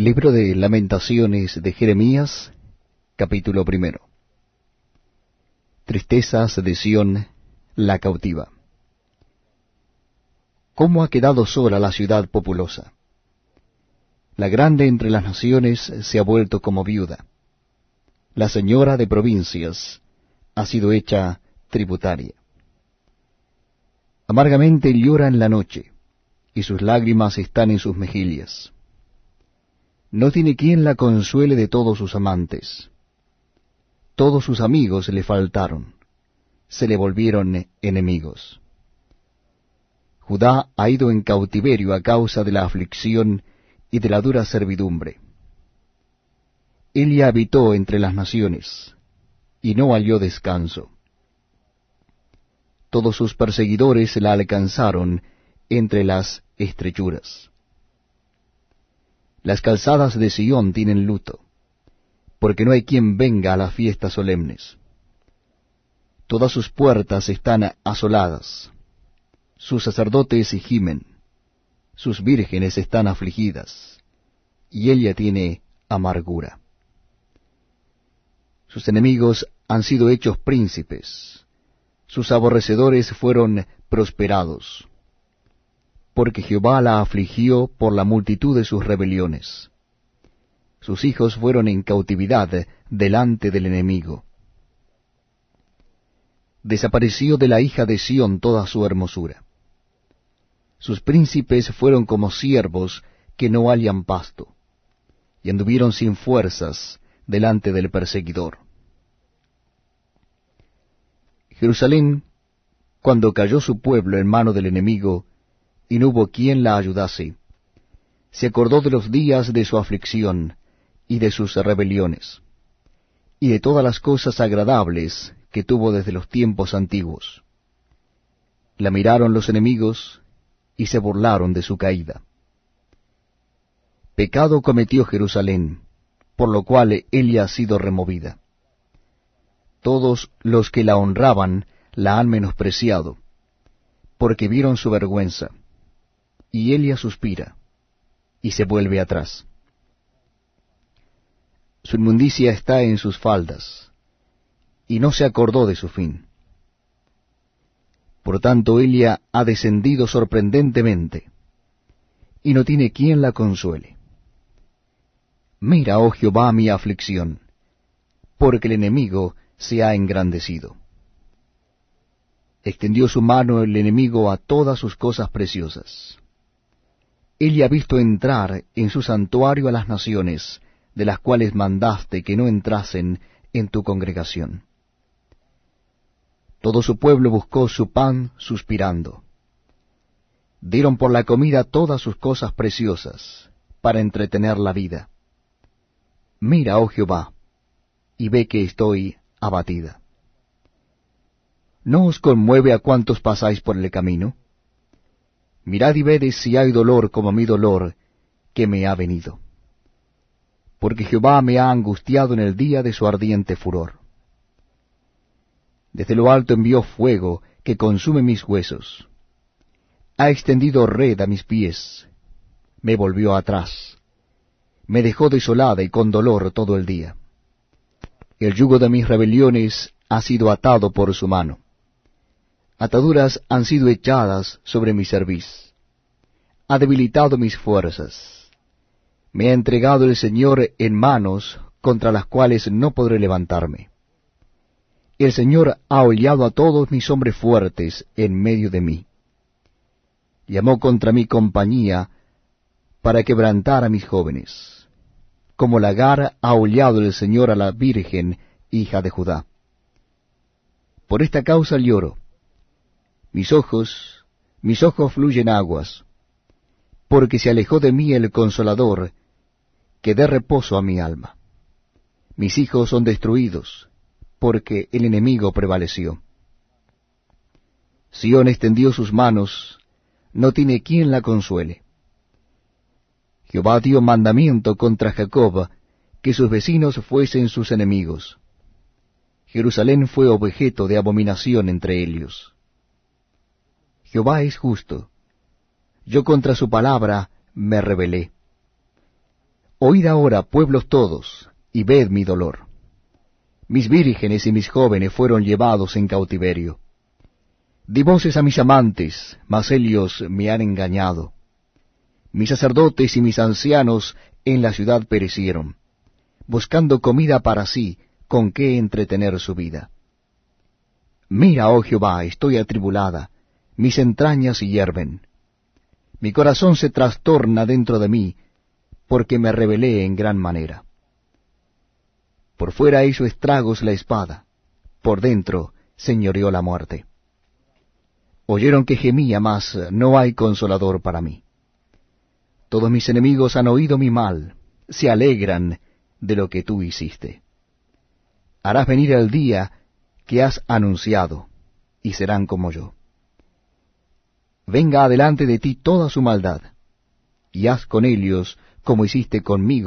Libro de Lamentaciones de Jeremías, capítulo primero. Tristezas de Sión, la cautiva. ¿Cómo ha quedado sola la ciudad populosa? La grande entre las naciones se ha vuelto como viuda. La señora de provincias ha sido hecha tributaria. Amargamente llora en la noche, y sus lágrimas están en sus mejillas no tiene quien la consuele de todos sus amantes. Todos sus amigos le faltaron, se le volvieron enemigos. Judá ha ido en cautiverio a causa de la aflicción y de la dura servidumbre. Ella habitó entre las naciones, y no halló descanso. Todos sus perseguidores la alcanzaron entre las estrechuras. Las calzadas de Sión tienen luto, porque no hay quien venga a las fiestas solemnes. Todas sus puertas están asoladas, sus sacerdotes gimen, sus vírgenes están afligidas, y ella tiene amargura. Sus enemigos han sido hechos príncipes, sus aborrecedores fueron prosperados porque Jehová la afligió por la multitud de sus rebeliones. Sus hijos fueron en cautividad delante del enemigo. Desapareció de la hija de Sión toda su hermosura. Sus príncipes fueron como siervos que no hallan pasto, y anduvieron sin fuerzas delante del perseguidor. Jerusalén, cuando cayó su pueblo en mano del enemigo, y no hubo quien la ayudase. Se acordó de los días de su aflicción y de sus rebeliones, y de todas las cosas agradables que tuvo desde los tiempos antiguos. La miraron los enemigos y se burlaron de su caída. Pecado cometió Jerusalén, por lo cual ella ha sido removida. Todos los que la honraban la han menospreciado, porque vieron su vergüenza y Elia suspira, y se vuelve atrás. Su inmundicia está en sus faldas, y no se acordó de su fin. Por tanto, Elia ha descendido sorprendentemente, y no tiene quien la consuele. Mira, oh Jehová, mi aflicción, porque el enemigo se ha engrandecido. Extendió su mano el enemigo a todas sus cosas preciosas él ha visto entrar en su santuario a las naciones, de las cuales mandaste que no entrasen en tu congregación. Todo su pueblo buscó su pan suspirando. Dieron por la comida todas sus cosas preciosas, para entretener la vida. Mira, oh Jehová, y ve que estoy abatida. ¿No os conmueve a cuantos pasáis por el camino? Mirad y ved si hay dolor como mi dolor que me ha venido. Porque Jehová me ha angustiado en el día de su ardiente furor. Desde lo alto envió fuego que consume mis huesos. Ha extendido red a mis pies. Me volvió atrás. Me dejó desolada y con dolor todo el día. El yugo de mis rebeliones ha sido atado por su mano ataduras han sido echadas sobre mi cerviz. Ha debilitado mis fuerzas. Me ha entregado el Señor en manos contra las cuales no podré levantarme. El Señor ha hollado a todos mis hombres fuertes en medio de mí. Llamó contra mi compañía para quebrantar a mis jóvenes. Como lagar ha hollado el Señor a la Virgen, hija de Judá. Por esta causa lloro mis ojos, mis ojos fluyen aguas, porque se alejó de mí el consolador, que dé reposo a mi alma. Mis hijos son destruidos, porque el enemigo prevaleció. Sión extendió sus manos, no tiene quien la consuele. Jehová dio mandamiento contra Jacob, que sus vecinos fuesen sus enemigos. Jerusalén fue objeto de abominación entre ellos. Jehová es justo. Yo contra su palabra me rebelé. Oíd ahora, pueblos todos, y ved mi dolor. Mis vírgenes y mis jóvenes fueron llevados en cautiverio. Di voces a mis amantes, mas ellos me han engañado. Mis sacerdotes y mis ancianos en la ciudad perecieron, buscando comida para sí, con qué entretener su vida. Mira, oh Jehová, estoy atribulada, mis entrañas hierven. Mi corazón se trastorna dentro de mí, porque me rebelé en gran manera. Por fuera hizo estragos la espada, por dentro señoreó la muerte. Oyeron que gemía, mas no hay consolador para mí. Todos mis enemigos han oído mi mal, se alegran de lo que tú hiciste. Harás venir el día que has anunciado, y serán como yo. Venga adelante de ti toda su maldad, y haz con ellos como hiciste conmigo